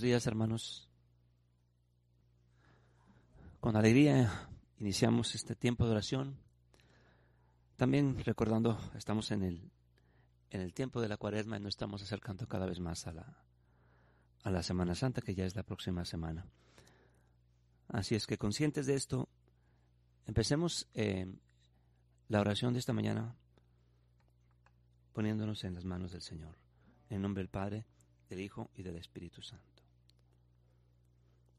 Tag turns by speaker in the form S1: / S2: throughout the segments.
S1: Días, hermanos. Con alegría iniciamos este tiempo de oración. También recordando, estamos en el, en el tiempo de la cuaresma y nos estamos acercando cada vez más a la, a la Semana Santa, que ya es la próxima semana. Así es que conscientes de esto, empecemos eh, la oración de esta mañana poniéndonos en las manos del Señor. En nombre del Padre, del Hijo y del Espíritu Santo.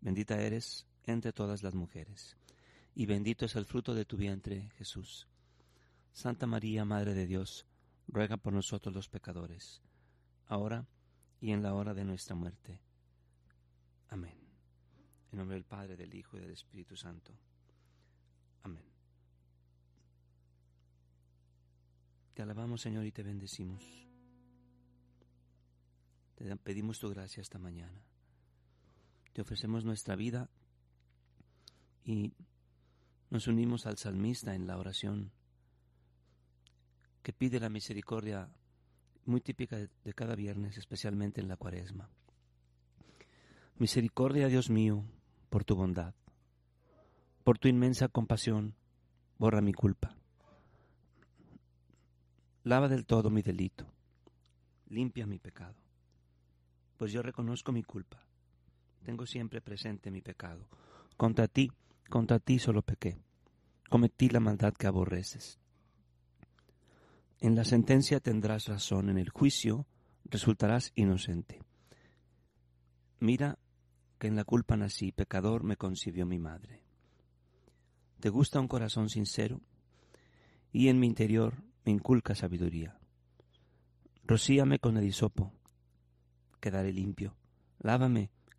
S1: Bendita eres entre todas las mujeres, y bendito es el fruto de tu vientre, Jesús. Santa María, Madre de Dios, ruega por nosotros los pecadores, ahora y en la hora de nuestra muerte. Amén. En nombre del Padre, del Hijo y del Espíritu Santo. Amén. Te alabamos, Señor, y te bendecimos. Te pedimos tu gracia esta mañana. Te ofrecemos nuestra vida y nos unimos al salmista en la oración que pide la misericordia muy típica de cada viernes, especialmente en la cuaresma. Misericordia, Dios mío, por tu bondad, por tu inmensa compasión, borra mi culpa. Lava del todo mi delito, limpia mi pecado pues yo reconozco mi culpa. Tengo siempre presente mi pecado. Contra ti, contra ti solo pequé. Cometí la maldad que aborreces. En la sentencia tendrás razón, en el juicio resultarás inocente. Mira que en la culpa nací, pecador me concibió mi madre. Te gusta un corazón sincero y en mi interior me inculca sabiduría. Rocíame con el hisopo quedaré limpio. Lávame,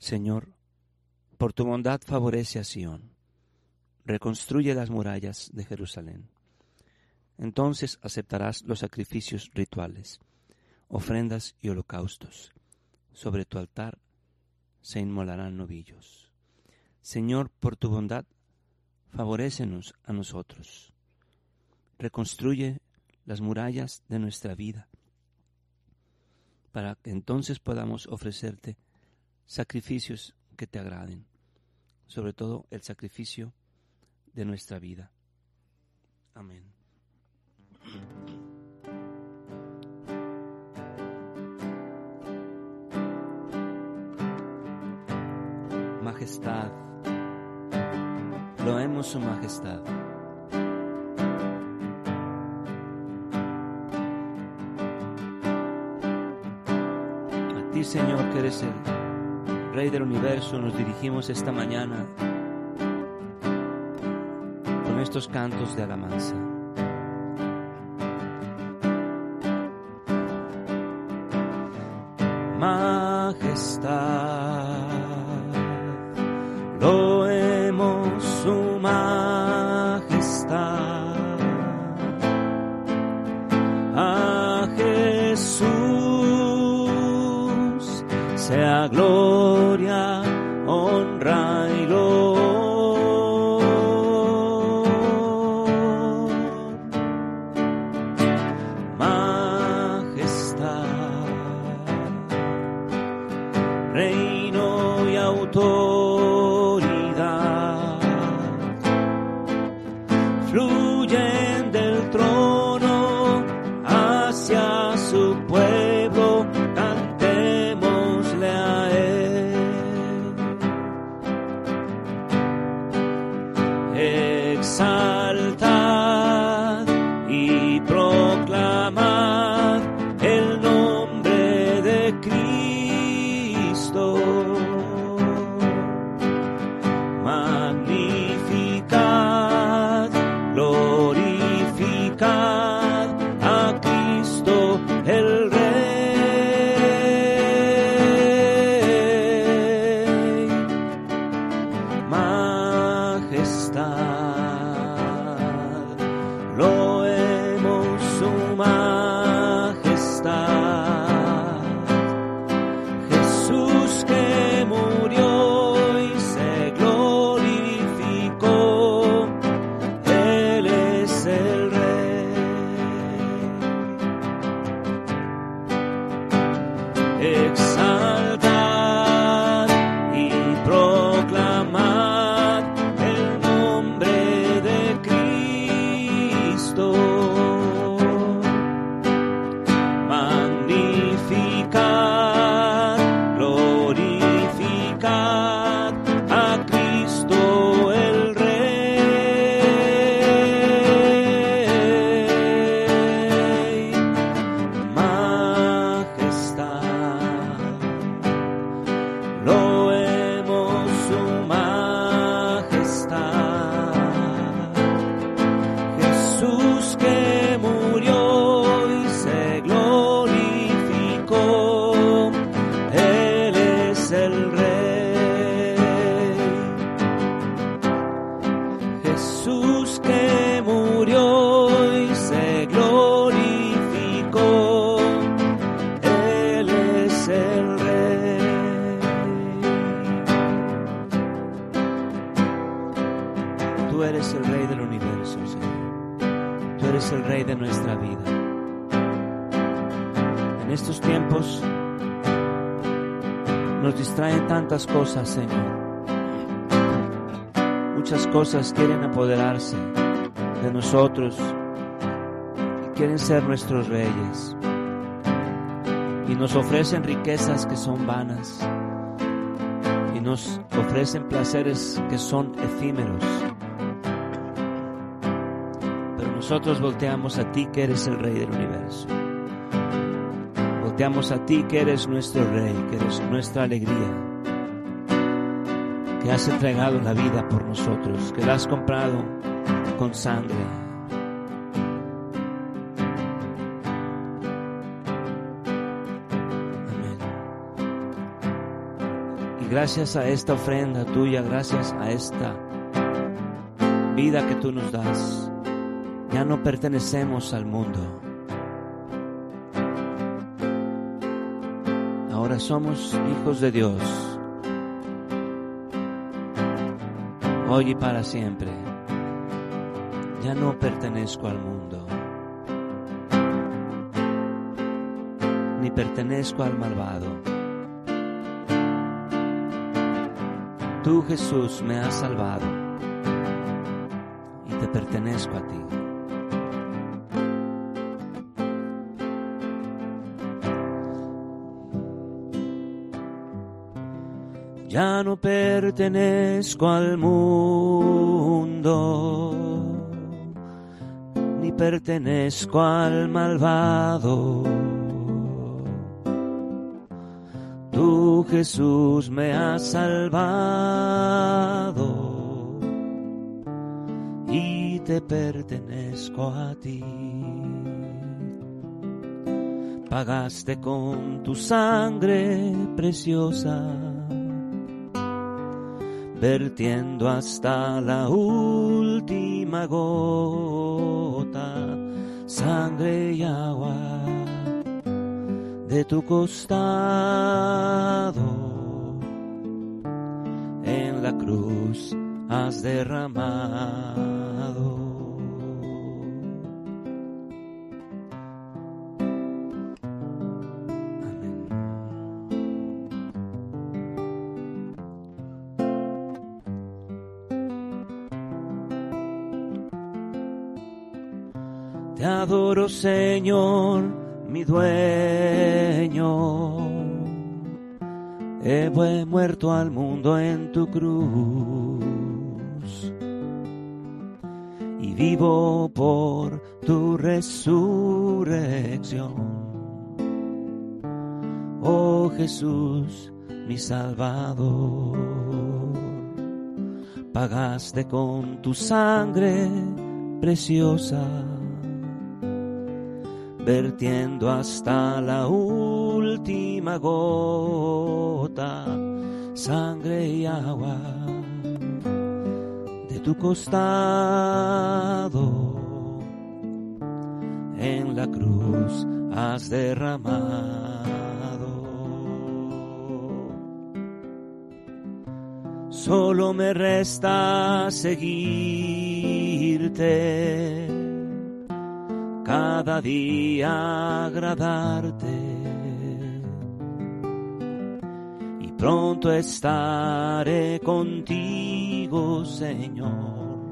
S1: Señor, por tu bondad favorece a Sión. Reconstruye las murallas de Jerusalén. Entonces aceptarás los sacrificios rituales, ofrendas y holocaustos. Sobre tu altar se inmolarán novillos. Señor, por tu bondad, favorécenos a nosotros. Reconstruye las murallas de nuestra vida, para que entonces podamos ofrecerte sacrificios que te agraden, sobre todo el sacrificio de nuestra vida. Amén. Majestad, loemos su majestad. Señor, que eres el Del universo, nos dirigimos esta mañana con estos cantos de alabanza. Majestad, sea gloria, nos distraen tantas cosas, Señor. Muchas cosas quieren apoderarse de nosotros y quieren ser nuestros reyes. Y nos ofrecen riquezas que son vanas. Y nos ofrecen placeres que son efímeros. Pero nosotros volteamos a ti que eres el rey del universo. Volteamos a ti que eres nuestro rey, que eres nuestra alegría que has entregado la vida por nosotros, que la has comprado con sangre. Amén. Y gracias a esta ofrenda tuya, gracias a esta vida que tú nos das, ya no pertenecemos al mundo. Somos hijos de Dios. hoy y para siempre. Ya no pertenezco al mundo, ni pertenezco al malvado. Tú Jesús me has salvado y te pertenezco a ti. Ya no pertenezco al mundo, ni pertenezco al malvado. Tú Jesús me has salvado y te pertenezco a ti. Pagaste con tu sangre preciosa vertiendo hasta la última gota, sangre y agua de tu costado en la cruz has derramado. Señor, mi dueño. He muerto al mundo en tu cruz y vivo por tu resurrección. Oh Jesús, mi Salvador, pagaste con tu sangre preciosa vertiendo hasta la última gota, sangre y agua de tu costado. En la cruz has derramado. Solo me resta seguirte cada día agradarte y pronto estaré contigo, Señor,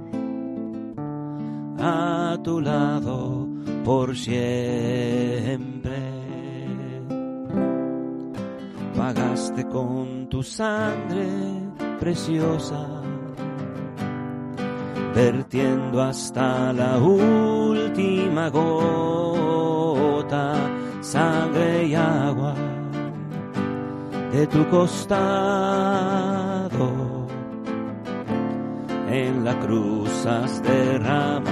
S1: a tu lado por siempre. Pagaste con tu sangre preciosa vertiendo hasta la última gota, sangre y agua de tu costado. En la cruz has derramado,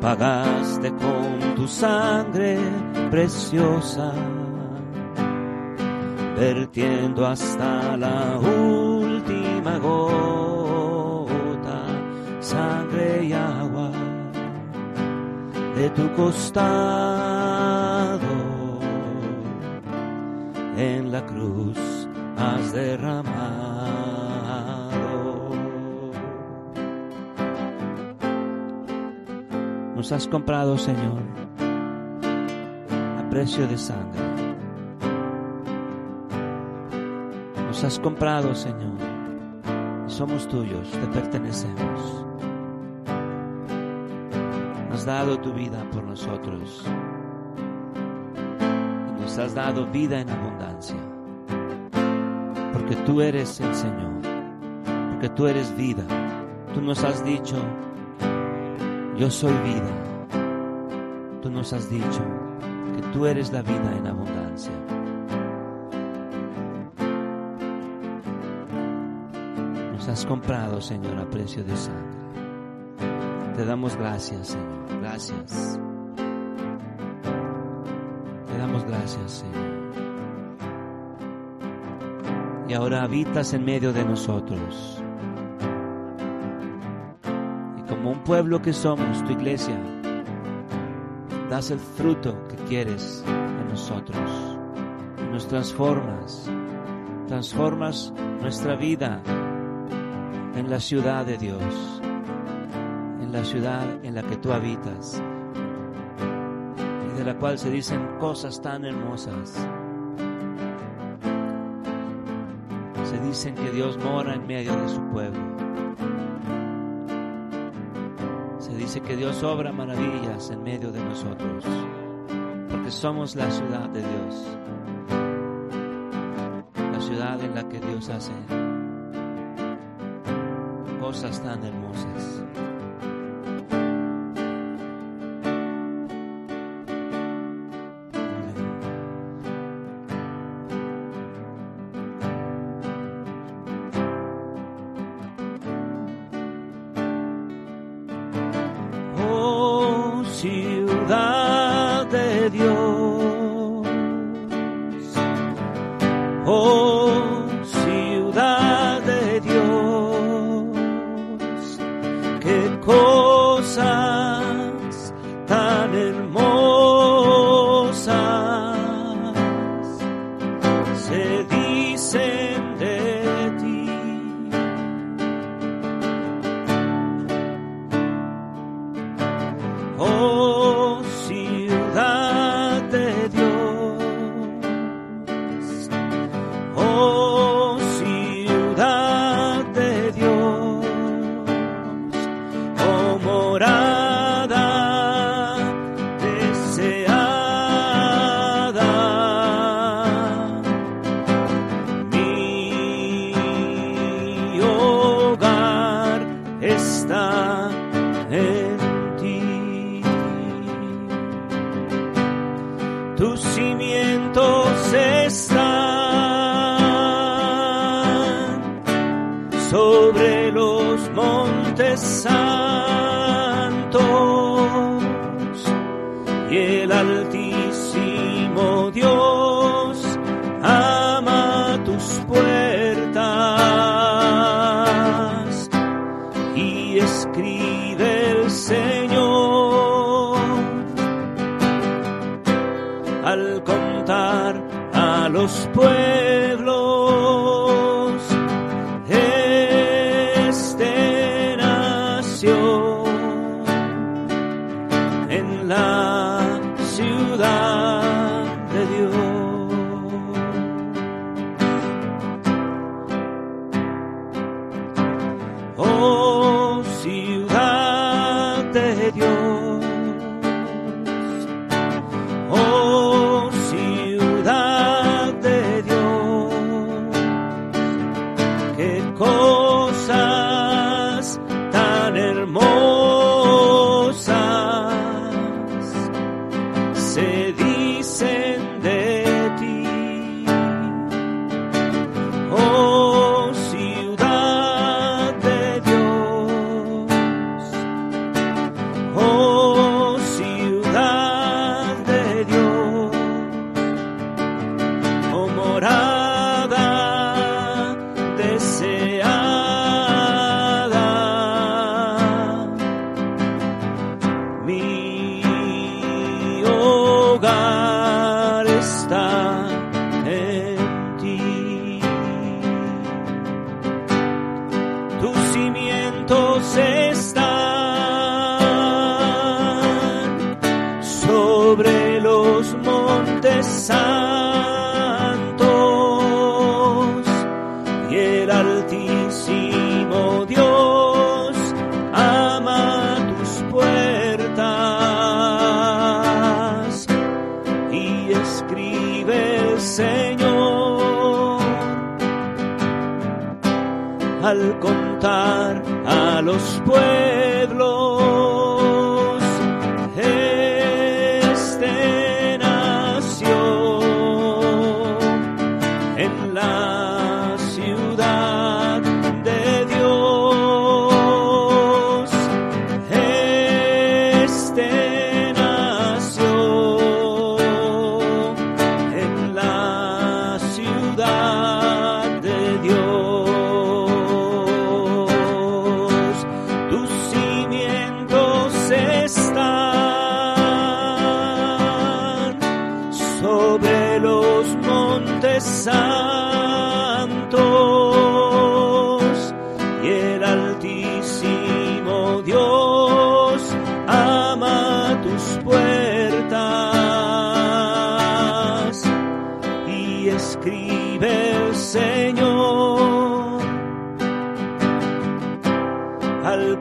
S1: pagaste con tu sangre preciosa vertiendo hasta la última gota, sangre y agua de tu costado. En la cruz has derramado. Nos has comprado, Señor, a precio de sangre Nos has comprado, Señor. Somos tuyos, te pertenecemos. Has dado tu vida por nosotros. Nos has dado vida en abundancia. Porque tú eres el Señor. Porque tú eres vida. Tú nos has dicho, yo soy vida. Tú nos has dicho que tú eres la vida en abundancia. Has comprado, Señor, a precio de sangre. Te damos gracias, Señor. Gracias. Te damos gracias, Señor. Y ahora habitas en medio de nosotros. Y como un pueblo que somos, tu iglesia, das el fruto que quieres en nosotros. Nos transformas, transformas nuestra vida en la ciudad de Dios, en la ciudad en la que tú habitas y de la cual se dicen cosas tan hermosas. Se dicen que Dios mora en medio de su pueblo. Se dice que Dios obra maravillas en medio de nosotros, porque somos la ciudad de Dios, la ciudad en la que Dios hace cosas tan hermosas. santos y el altivo. al contar a los pueblos. sus puertas y escribe el Señor. Al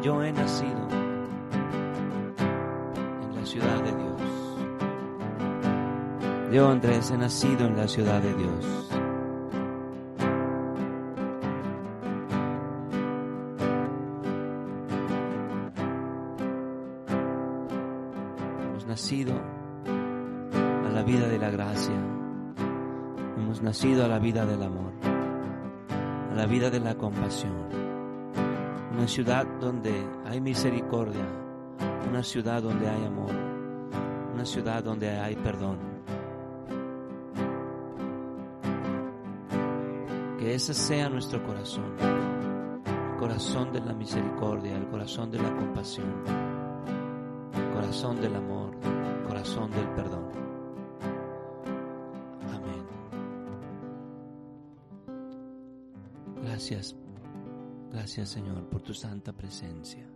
S1: yo he nacido en la ciudad de Dios. Yo, Andrés, he nacido en la ciudad de Dios. Hemos nacido a la vida de la gracia. Hemos nacido a la vida del amor, a la vida de la compasión una ciudad donde hay misericordia, una ciudad donde hay amor, una ciudad donde hay perdón. Que ese sea nuestro corazón, el corazón de la misericordia, el corazón de la compasión, el corazón del amor, el corazón del perdón. Amén. Gracias gracias Señor por tu santa presencia.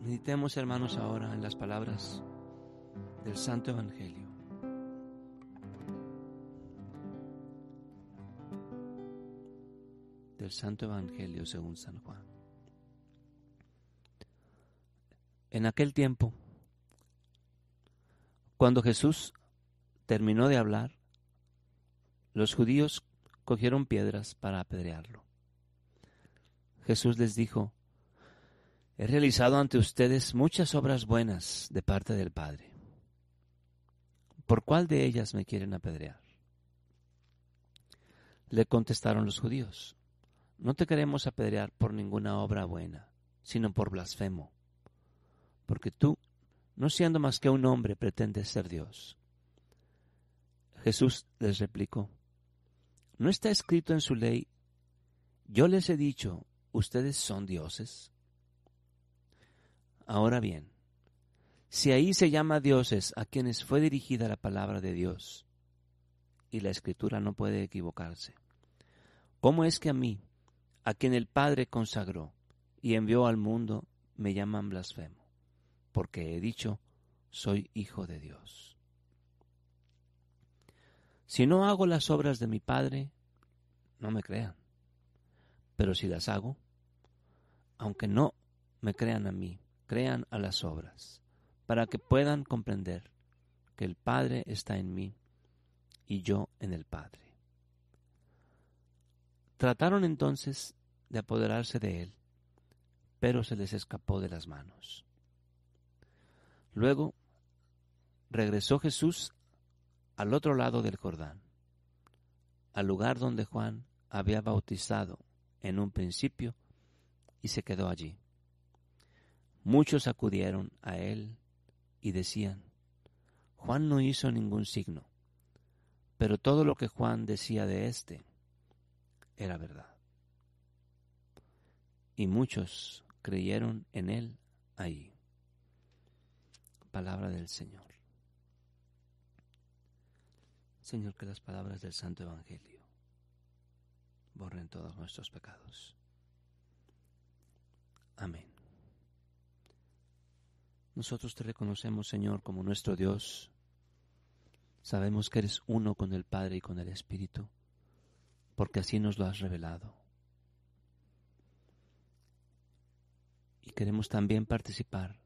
S1: Meditemos, hermanos, ahora en las palabras del Santo Evangelio. Del Santo Evangelio según San Juan. En aquel tiempo, cuando Jesús terminó de hablar, los judíos cogieron piedras para apedrearlo. Jesús les dijo, He realizado ante ustedes muchas obras buenas de parte del Padre. ¿Por cuál de ellas me quieren apedrear? Le contestaron los judíos, no te queremos apedrear por ninguna obra buena, sino por blasfemo, porque tú, no siendo más que un hombre, pretendes ser Dios. Jesús les replicó, ¿no está escrito en su ley, yo les he dicho, ustedes son dioses? Ahora bien, si ahí se llama dioses a quienes fue dirigida la palabra de Dios, y la escritura no puede equivocarse, ¿cómo es que a mí, a quien el Padre consagró y envió al mundo, me llaman blasfemo? Porque he dicho, soy hijo de Dios. Si no hago las obras de mi Padre, no me crean. Pero si las hago, aunque no me crean a mí, crean a las obras, para que puedan comprender que el Padre está en mí y yo en el Padre. Trataron entonces de apoderarse de él, pero se les escapó de las manos. Luego regresó Jesús al otro lado del Jordán, al lugar donde Juan había bautizado en un principio, y se quedó allí. Muchos acudieron a él y decían, Juan no hizo ningún signo, pero todo lo que Juan decía de éste era verdad. Y muchos creyeron en él ahí. Palabra del Señor. Señor, que las palabras del Santo Evangelio borren todos nuestros pecados. Amén. Nosotros te reconocemos, Señor, como nuestro Dios. Sabemos que eres uno con el Padre y con el Espíritu, porque así nos lo has revelado. Y queremos también participar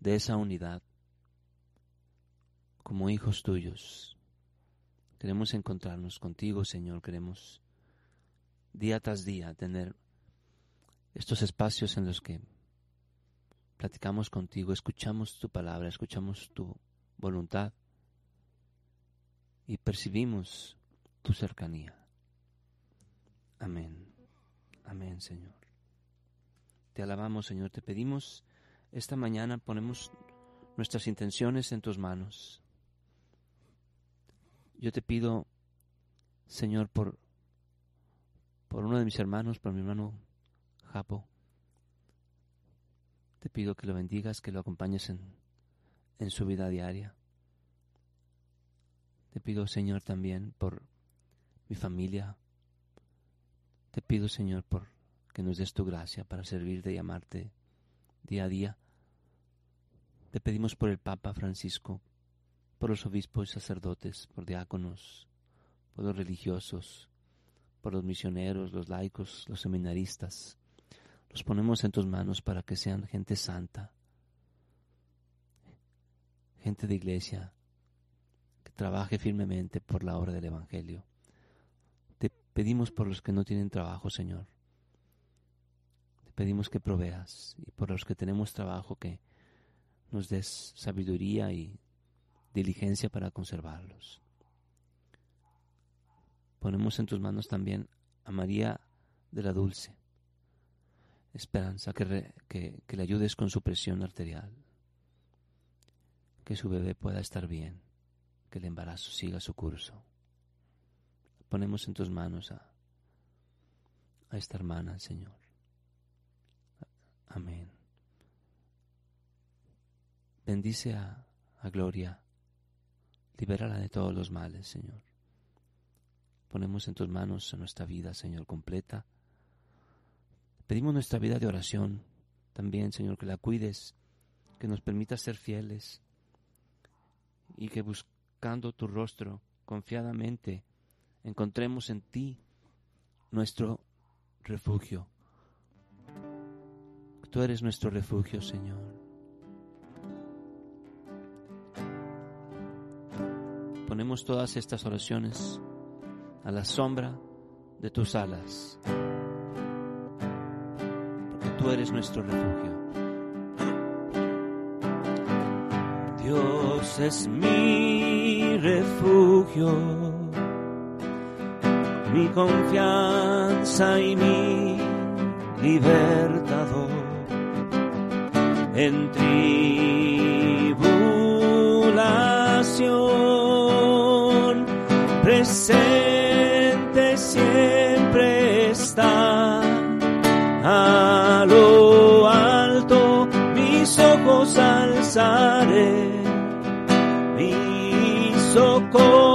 S1: de esa unidad como hijos tuyos. Queremos encontrarnos contigo, Señor. Queremos día tras día tener estos espacios en los que platicamos contigo, escuchamos tu palabra, escuchamos tu voluntad y percibimos tu cercanía. Amén. Amén, Señor. Te alabamos, Señor. Te pedimos esta mañana, ponemos nuestras intenciones en tus manos. Yo te pido, Señor, por, por uno de mis hermanos, por mi hermano Japo, te pido que lo bendigas, que lo acompañes en, en su vida diaria. Te pido, Señor, también por mi familia. Te pido, Señor, por que nos des tu gracia para servirte y amarte día a día. Te pedimos por el Papa Francisco, por los obispos y sacerdotes, por diáconos, por los religiosos, por los misioneros, los laicos, los seminaristas, los ponemos en tus manos para que sean gente santa, gente de iglesia, que trabaje firmemente por la obra del Evangelio. Te pedimos por los que no tienen trabajo, Señor. Te pedimos que proveas y por los que tenemos trabajo que nos des sabiduría y diligencia para conservarlos. Ponemos en tus manos también a María de la Dulce, esperanza, que, le ayudes con su presión arterial, que su bebé pueda estar bien, que el embarazo siga su curso. Ponemos en tus manos a, esta hermana, Señor. Amén. Bendice a Gloria. Libérala de todos los males, Señor. Ponemos en tus manos nuestra vida, Señor, completa. Pedimos nuestra vida de oración también, Señor, que la cuides, que nos permita ser fieles y que buscando tu rostro confiadamente encontremos en ti nuestro refugio. Tú eres nuestro refugio, Señor. Ponemos todas estas oraciones a la sombra de tus alas, porque tú eres nuestro refugio. Dios es mi refugio, mi confianza y mi libertador en tribulación presente siempre está. A lo alto mis ojos alzaré mi socorro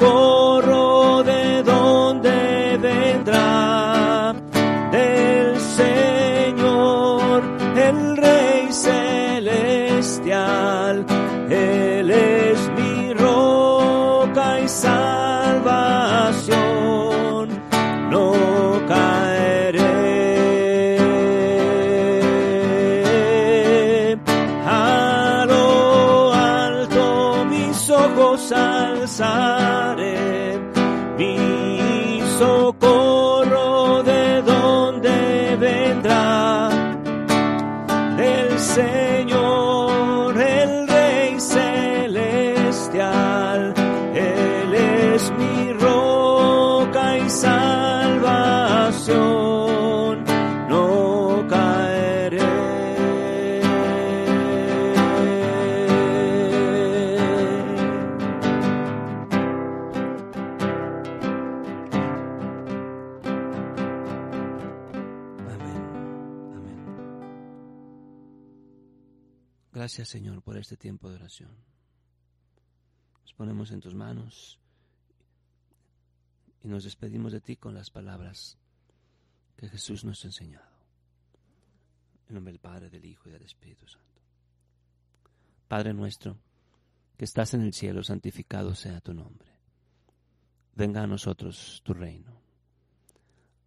S1: そ。Gracias Señor por este tiempo de oración. Nos ponemos en tus manos y nos despedimos de ti con las palabras que Jesús nos ha enseñado. En nombre del Padre, del Hijo y del Espíritu Santo. Padre nuestro, que estás en el cielo, santificado sea tu nombre. Venga a nosotros tu reino.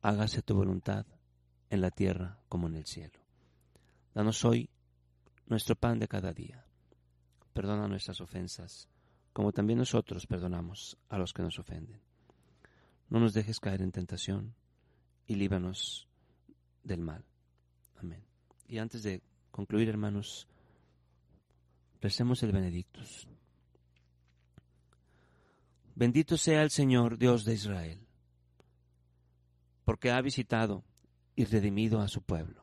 S1: Hágase tu voluntad en la tierra como en el cielo. Danos hoy nuestro pan de cada día. Perdona nuestras ofensas, como también nosotros perdonamos a los que nos ofenden. No nos dejes caer en tentación y líbranos del mal. Amén. Y antes de concluir, hermanos, recemos el Benedictus. Bendito sea el Señor Dios de Israel, porque ha visitado y redimido a su pueblo,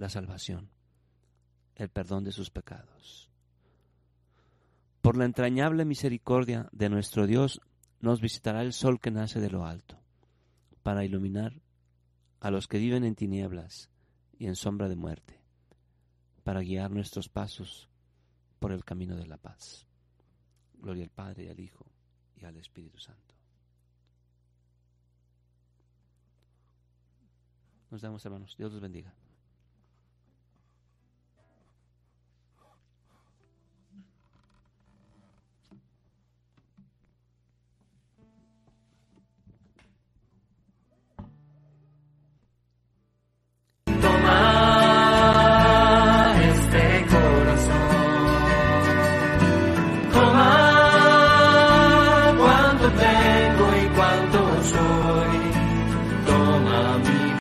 S1: la salvación, el perdón de sus pecados. Por la entrañable misericordia de nuestro Dios nos visitará el sol que nace de lo alto, para iluminar a los que viven en tinieblas y en sombra de muerte, para guiar nuestros pasos por el camino de la paz. Gloria al Padre y al Hijo y al Espíritu Santo. Nos damos hermanos. Dios los bendiga.